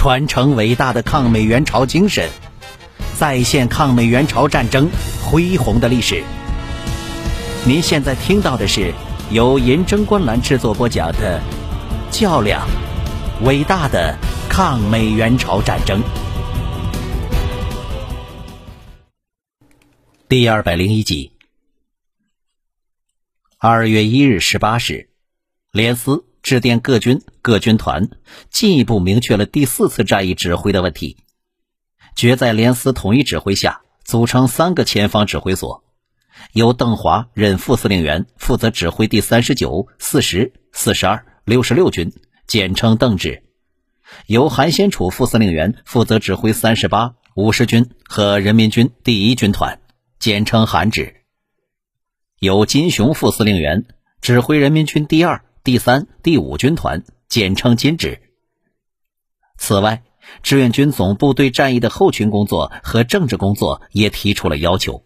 传承伟大的抗美援朝精神，再现抗美援朝战争恢宏的历史。您现在听到的是由银针观澜制作播讲的《较量：伟大的抗美援朝战争》第二百零一集。二月一日十八时，连斯致电各军各军团，进一步明确了第四次战役指挥的问题。决在连斯统一指挥下，组成三个前方指挥所，由邓华任副司令员，负责指挥第三十九、四十、四十二、六十六军，简称邓指；由韩先楚副司令员负责指挥三十八、五十军和人民军第一军团，简称韩指。由金雄副司令员指挥人民军第二、第三、第五军团，简称金指。此外，志愿军总部对战役的后勤工作和政治工作也提出了要求。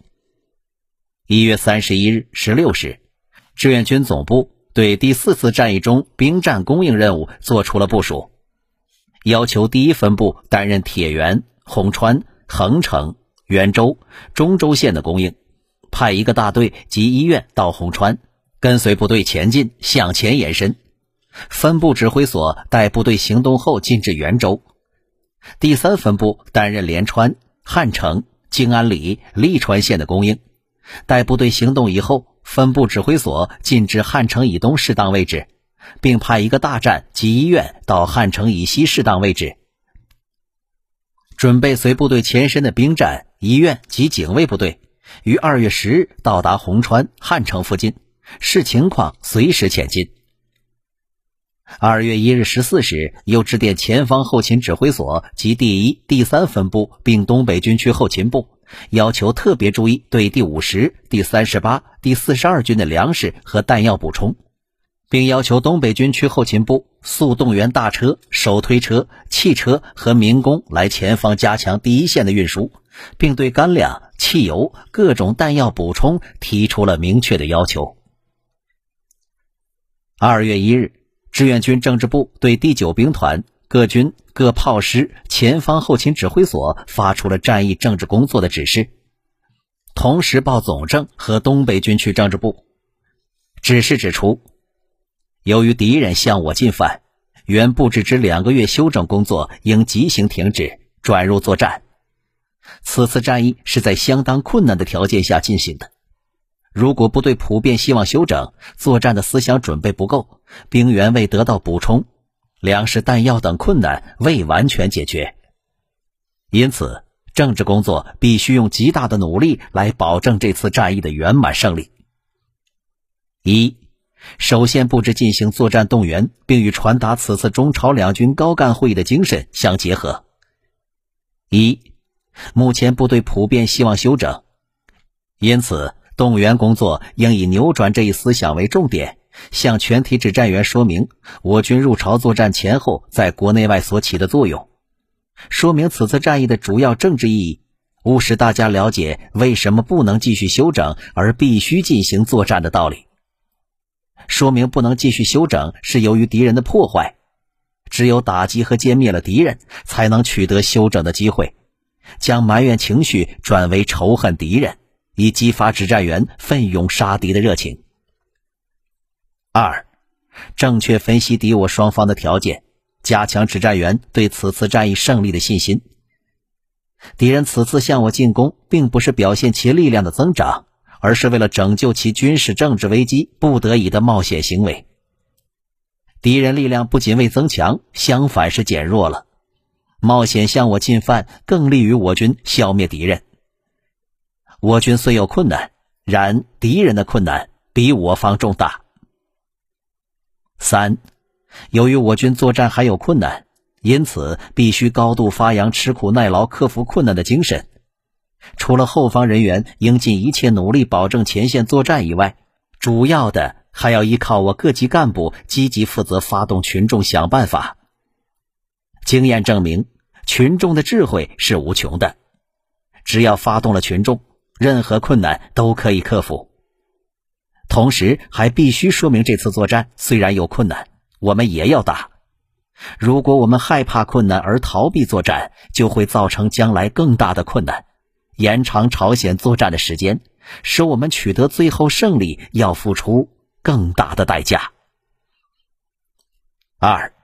一月三十一日十六时，志愿军总部对第四次战役中兵站供应任务作出了部署，要求第一分部担任铁原、红川、横城、元州、中州线的供应。派一个大队及医院到红川，跟随部队前进，向前延伸。分部指挥所待部队行动后进至元州。第三分部担任连川、汉城、静安里、利川县的供应。待部队行动以后，分部指挥所进至汉城以东适当位置，并派一个大站及医院到汉城以西适当位置，准备随部队前身的兵站、医院及警卫部队。于二月十日到达红川、汉城附近，视情况随时前进。二月一日十四时，又致电前方后勤指挥所及第一、第三分部，并东北军区后勤部，要求特别注意对第五十、第三十八、第四十二军的粮食和弹药补充，并要求东北军区后勤部速动员大车、手推车、汽车和民工来前方加强第一线的运输，并对干粮。汽油、各种弹药补充提出了明确的要求。二月一日，志愿军政治部对第九兵团各军各炮师前方后勤指挥所发出了战役政治工作的指示，同时报总政和东北军区政治部。指示指出，由于敌人向我进犯，原布置之两个月休整工作应即行停止，转入作战。此次战役是在相当困难的条件下进行的。如果部队普遍希望休整，作战的思想准备不够，兵员未得到补充，粮食、弹药等困难未完全解决，因此政治工作必须用极大的努力来保证这次战役的圆满胜利。一，首先布置进行作战动员，并与传达此次中朝两军高干会议的精神相结合。一。目前部队普遍希望休整，因此动员工作应以扭转这一思想为重点，向全体指战员说明我军入朝作战前后在国内外所起的作用，说明此次战役的主要政治意义，务使大家了解为什么不能继续休整而必须进行作战的道理。说明不能继续休整是由于敌人的破坏，只有打击和歼灭了敌人，才能取得休整的机会。将埋怨情绪转为仇恨敌人，以激发指战员奋勇杀敌的热情。二，正确分析敌我双方的条件，加强指战员对此次战役胜利的信心。敌人此次向我进攻，并不是表现其力量的增长，而是为了拯救其军事政治危机不得已的冒险行为。敌人力量不仅未增强，相反是减弱了。冒险向我进犯，更利于我军消灭敌人。我军虽有困难，然敌人的困难比我方重大。三，由于我军作战还有困难，因此必须高度发扬吃苦耐劳、克服困难的精神。除了后方人员应尽一切努力保证前线作战以外，主要的还要依靠我各级干部积极负责，发动群众想办法。经验证明。群众的智慧是无穷的，只要发动了群众，任何困难都可以克服。同时，还必须说明这次作战虽然有困难，我们也要打，如果我们害怕困难而逃避作战，就会造成将来更大的困难，延长朝鲜作战的时间，使我们取得最后胜利要付出更大的代价。二，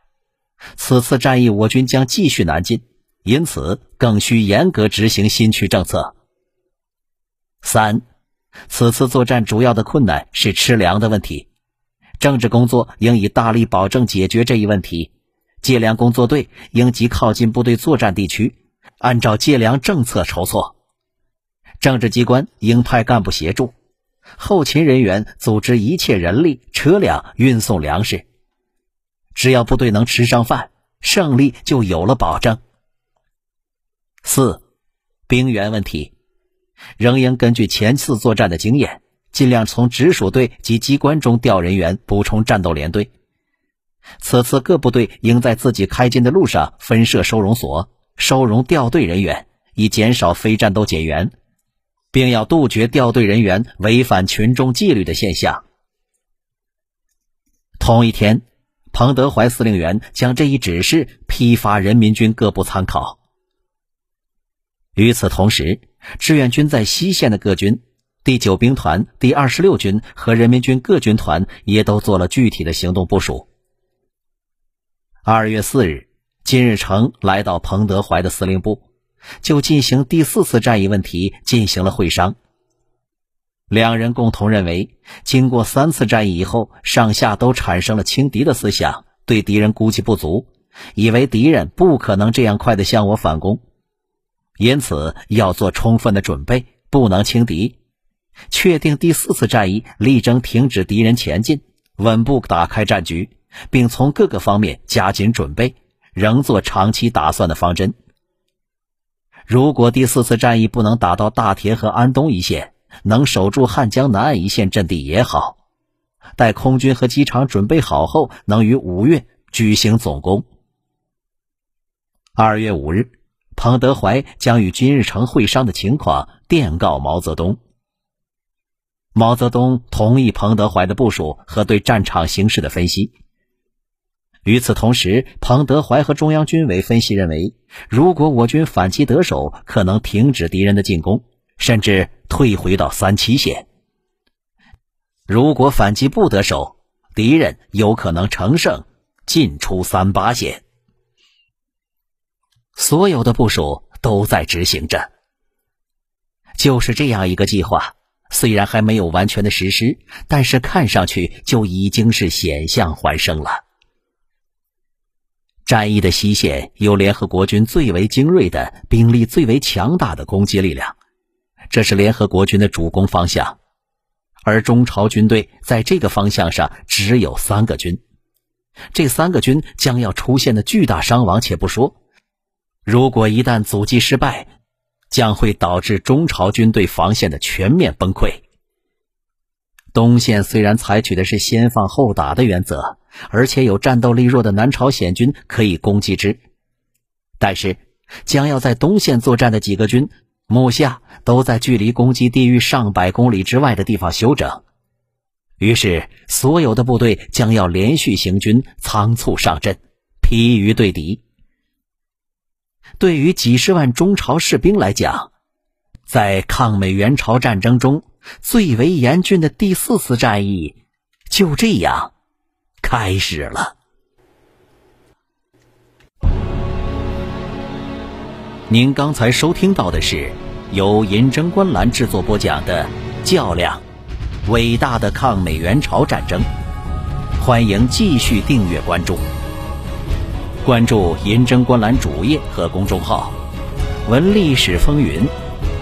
此次战役我军将继续南进，因此更需严格执行新区政策。三，此次作战主要的困难是吃粮的问题，政治工作应以大力保证解决这一问题。借粮工作队应及靠近部队作战地区，按照借粮政策筹措。政治机关应派干部协助，后勤人员组织一切人力车辆运送粮食。只要部队能吃上饭，胜利就有了保证。四，兵源问题，仍应根据前次作战的经验，尽量从直属队及机关中调人员补充战斗连队。此次各部队应在自己开进的路上分设收容所，收容调队人员，以减少非战斗减员，并要杜绝调队人员违反群众纪律的现象。同一天，彭德怀司令员将这一指示批发人民军各部参考。与此同时，志愿军在西线的各军、第九兵团、第二十六军和人民军各军团也都做了具体的行动部署。二月四日，金日成来到彭德怀的司令部，就进行第四次战役问题进行了会商。两人共同认为，经过三次战役以后，上下都产生了轻敌的思想，对敌人估计不足，以为敌人不可能这样快的向我反攻，因此要做充分的准备，不能轻敌。确定第四次战役力争停止敌人前进，稳步打开战局。并从各个方面加紧准备，仍做长期打算的方针。如果第四次战役不能打到大田和安东一线，能守住汉江南岸一线阵地也好。待空军和机场准备好后，能于五月举行总攻。二月五日，彭德怀将与金日成会商的情况电告毛泽东。毛泽东同意彭德怀的部署和对战场形势的分析。与此同时，彭德怀和中央军委分析认为，如果我军反击得手，可能停止敌人的进攻，甚至退回到三七线；如果反击不得手，敌人有可能乘胜进出三八线。所有的部署都在执行着，就是这样一个计划。虽然还没有完全的实施，但是看上去就已经是险象环生了。战役的西线有联合国军最为精锐的兵力、最为强大的攻击力量，这是联合国军的主攻方向。而中朝军队在这个方向上只有三个军，这三个军将要出现的巨大伤亡且不说，如果一旦阻击失败，将会导致中朝军队防线的全面崩溃。东线虽然采取的是先放后打的原则。而且有战斗力弱的南朝鲜军可以攻击之，但是将要在东线作战的几个军，目下都在距离攻击地域上百公里之外的地方休整，于是所有的部队将要连续行军，仓促上阵，疲于对敌。对于几十万中朝士兵来讲，在抗美援朝战争中最为严峻的第四次战役，就这样。开始了。您刚才收听到的是由银针观澜制作播讲的《较量：伟大的抗美援朝战争》，欢迎继续订阅关注。关注银针观澜主页和公众号，闻历史风云，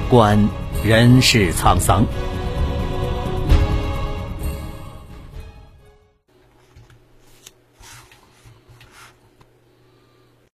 观人世沧桑。